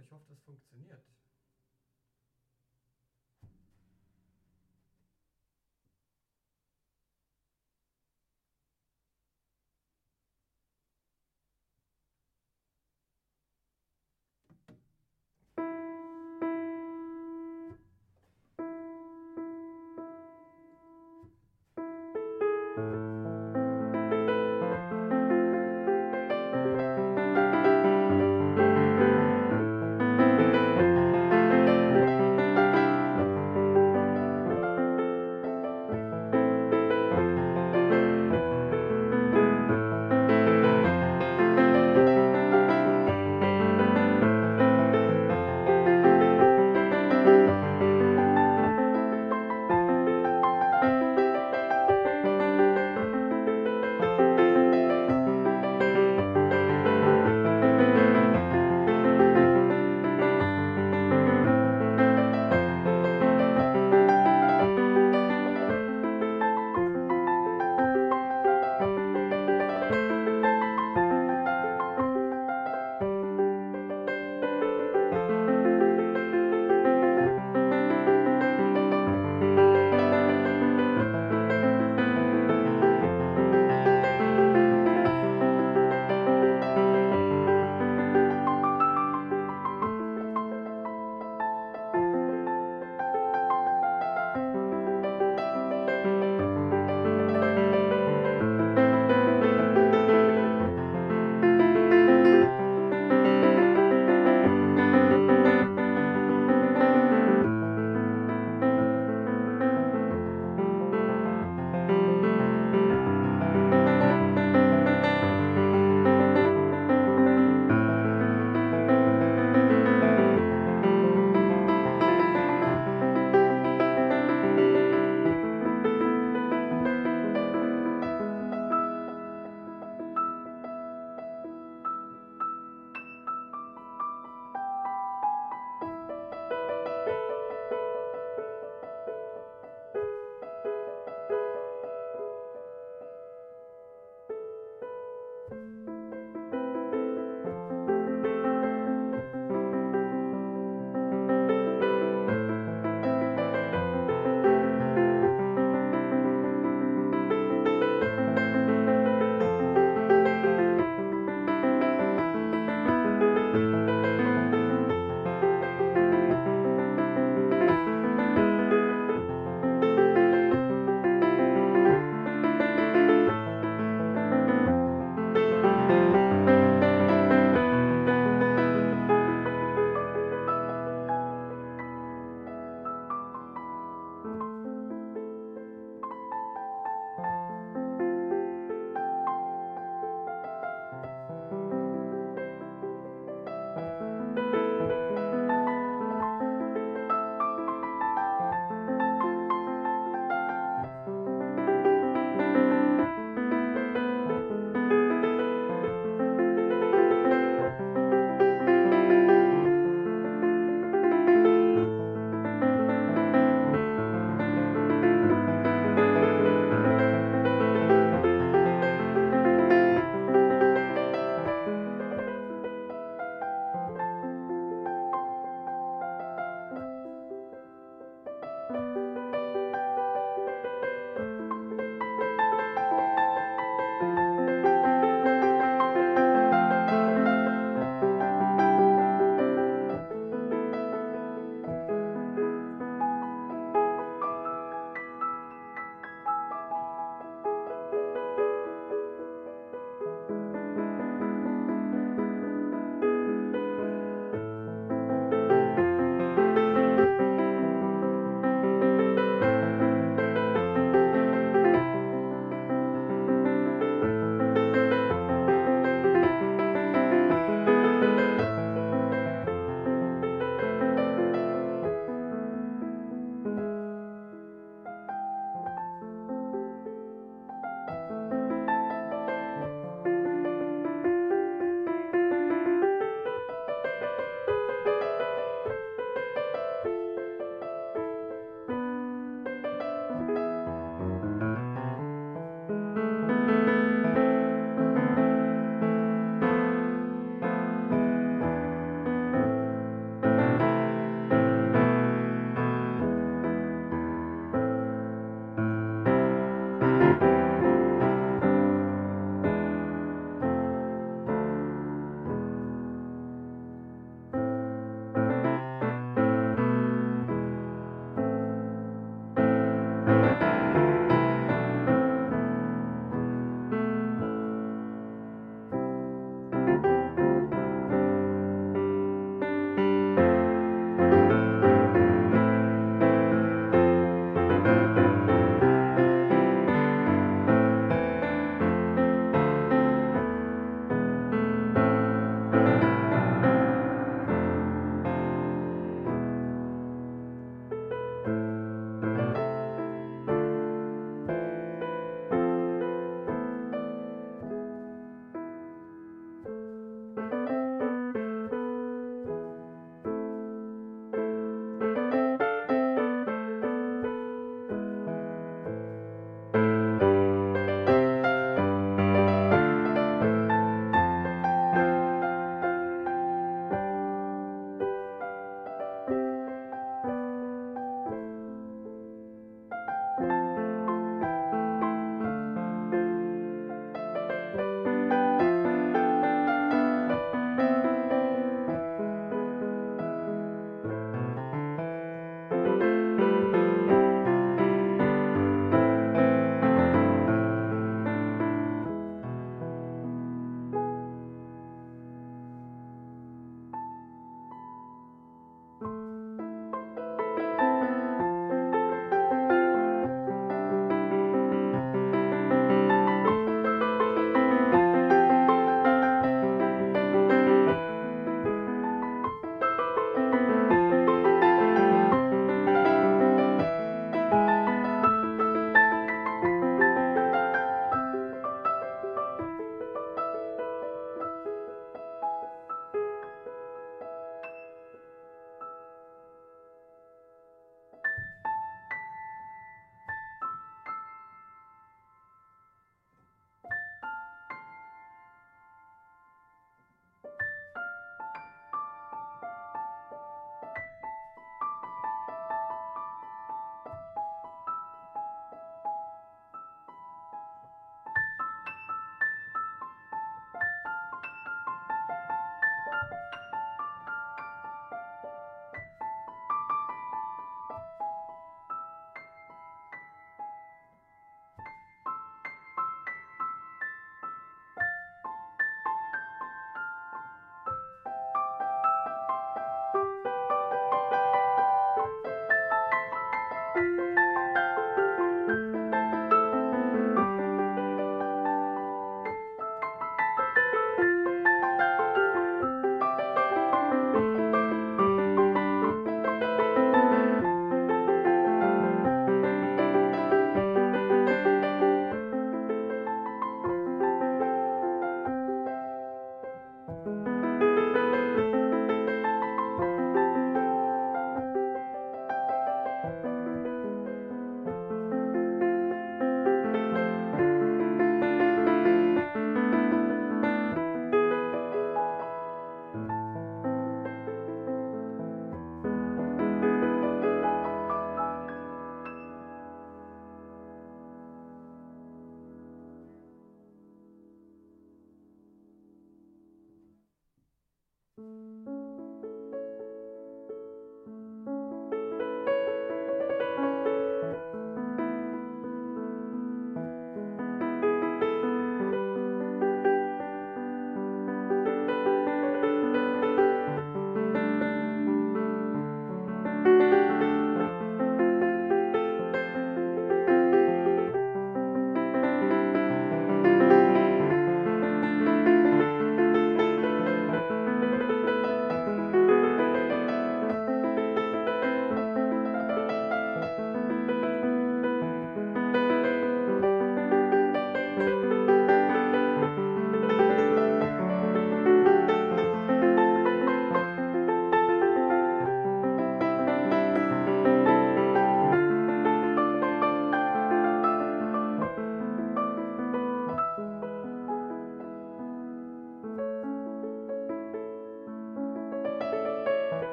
ich hoffe, das funktioniert.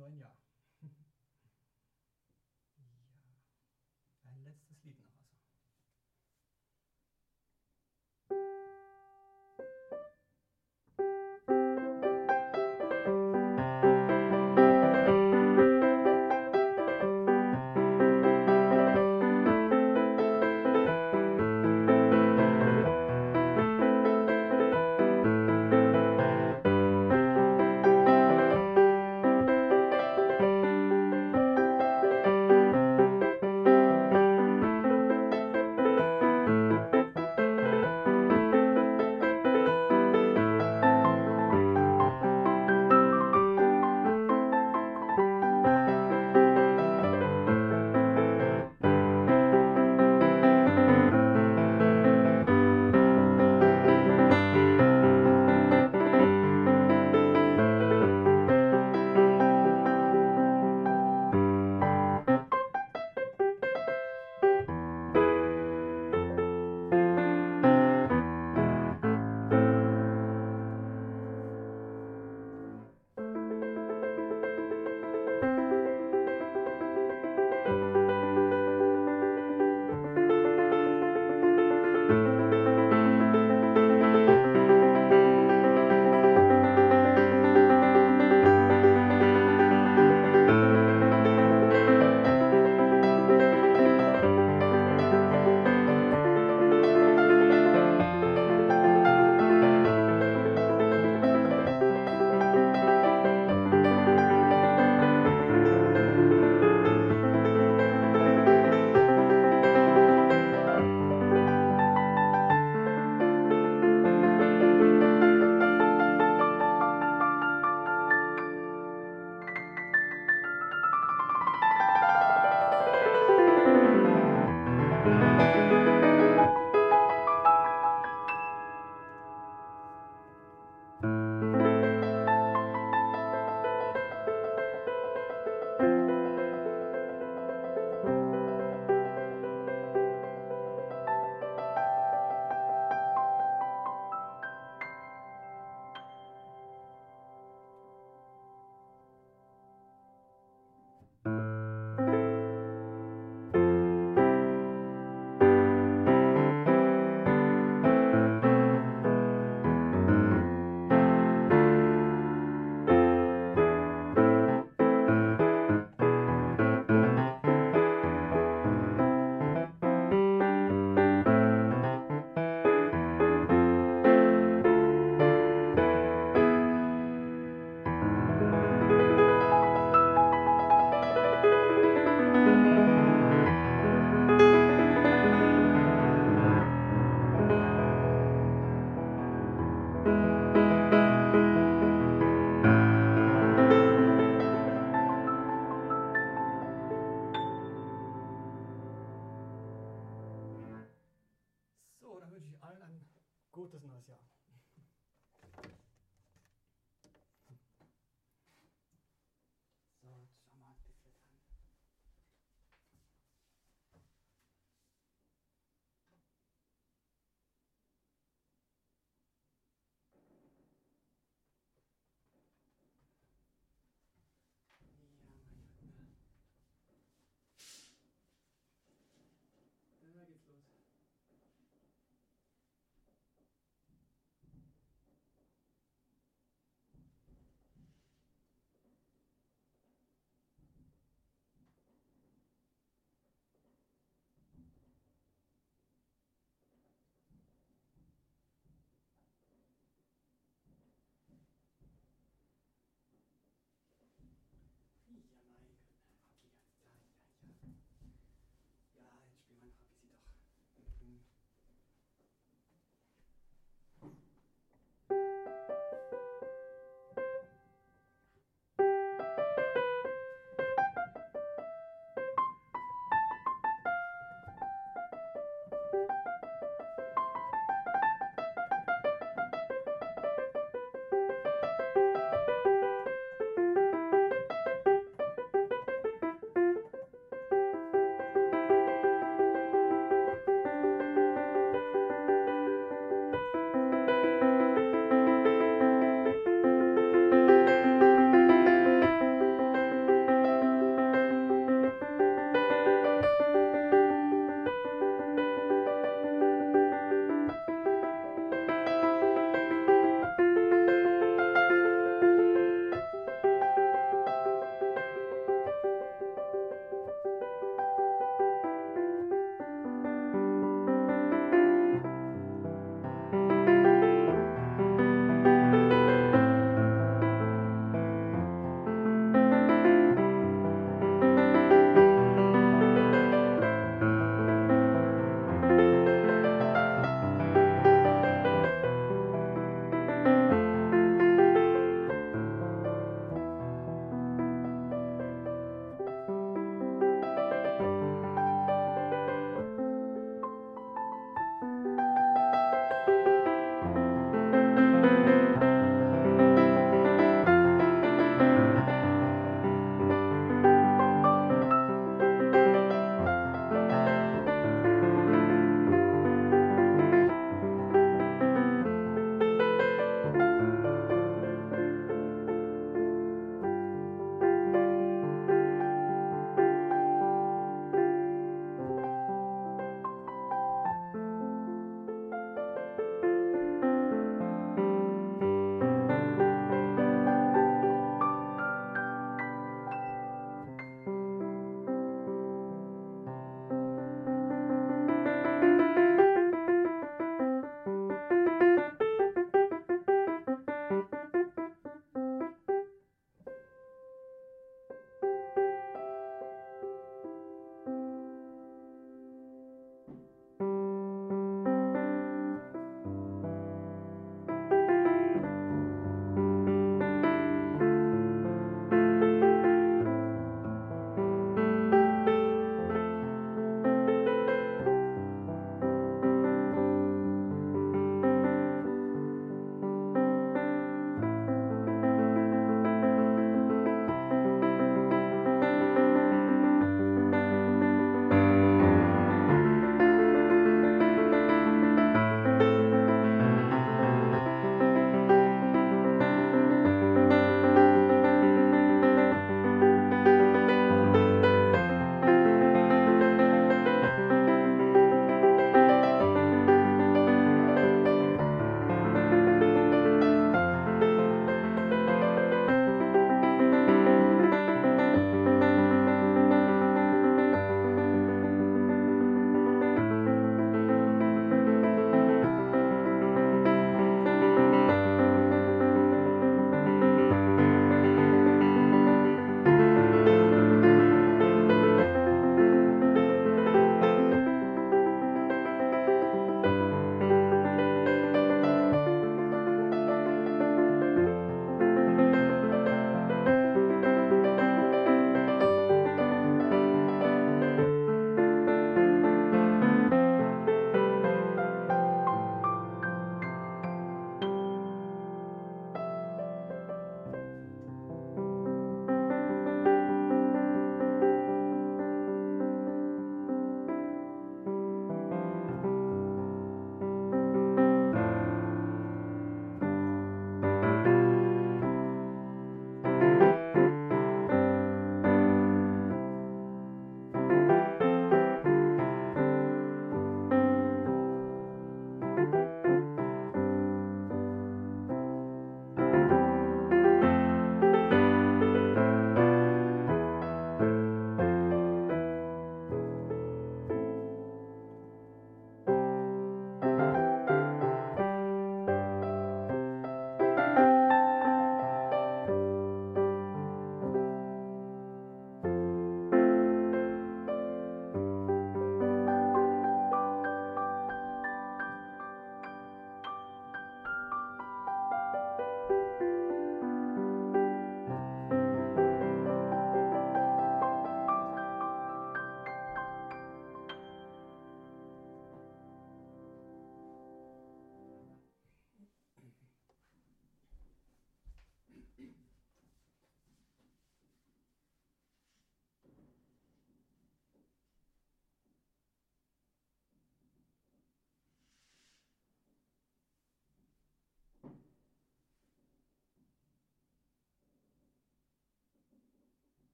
neuen Jahr. ja. Ein letztes Lied noch.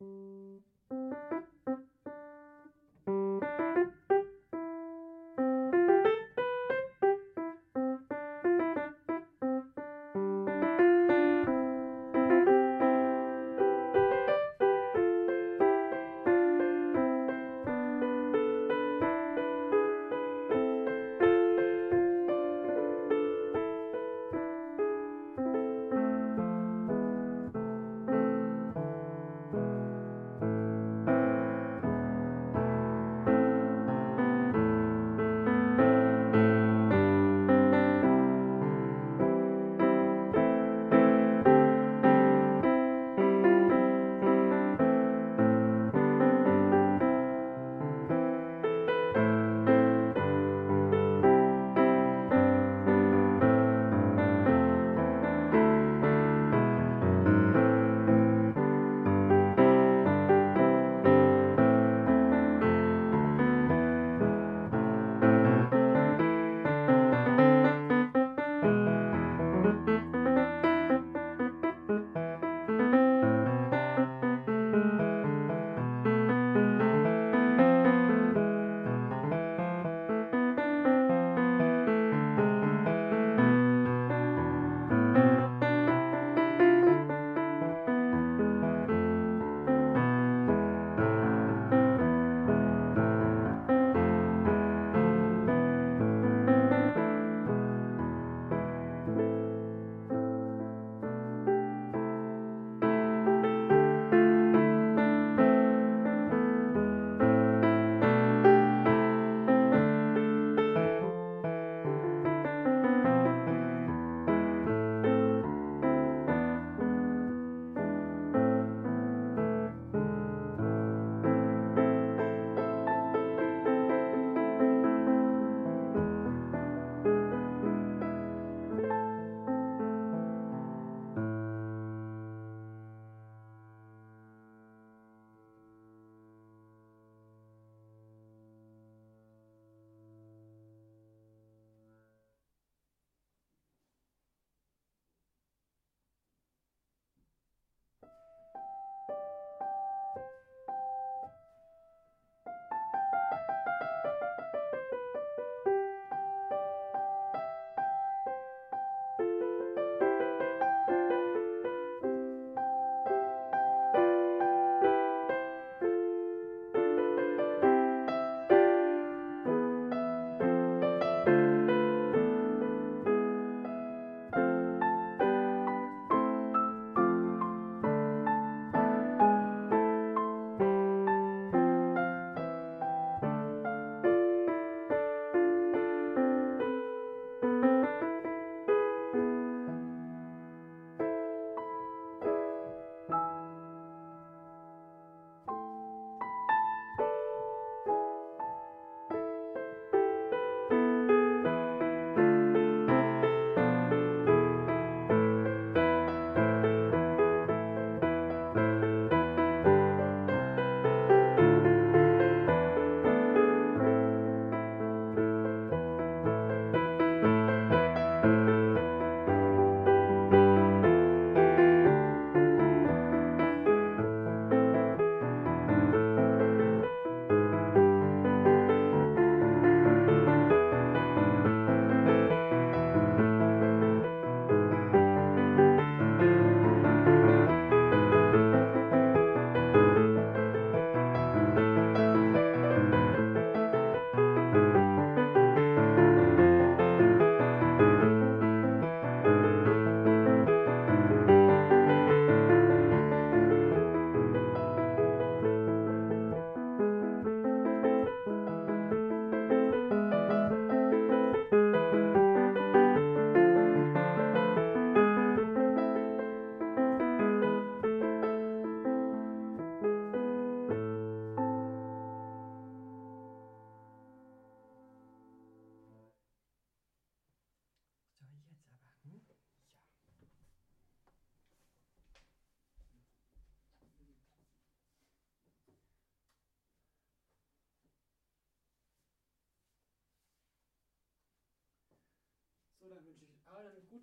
Música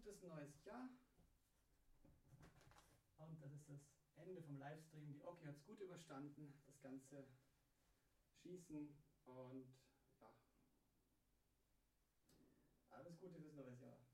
gutes neues Jahr. Und das ist das Ende vom Livestream. Die Oki hat es gut überstanden, das ganze Schießen und ja. Alles Gute bis zur Version.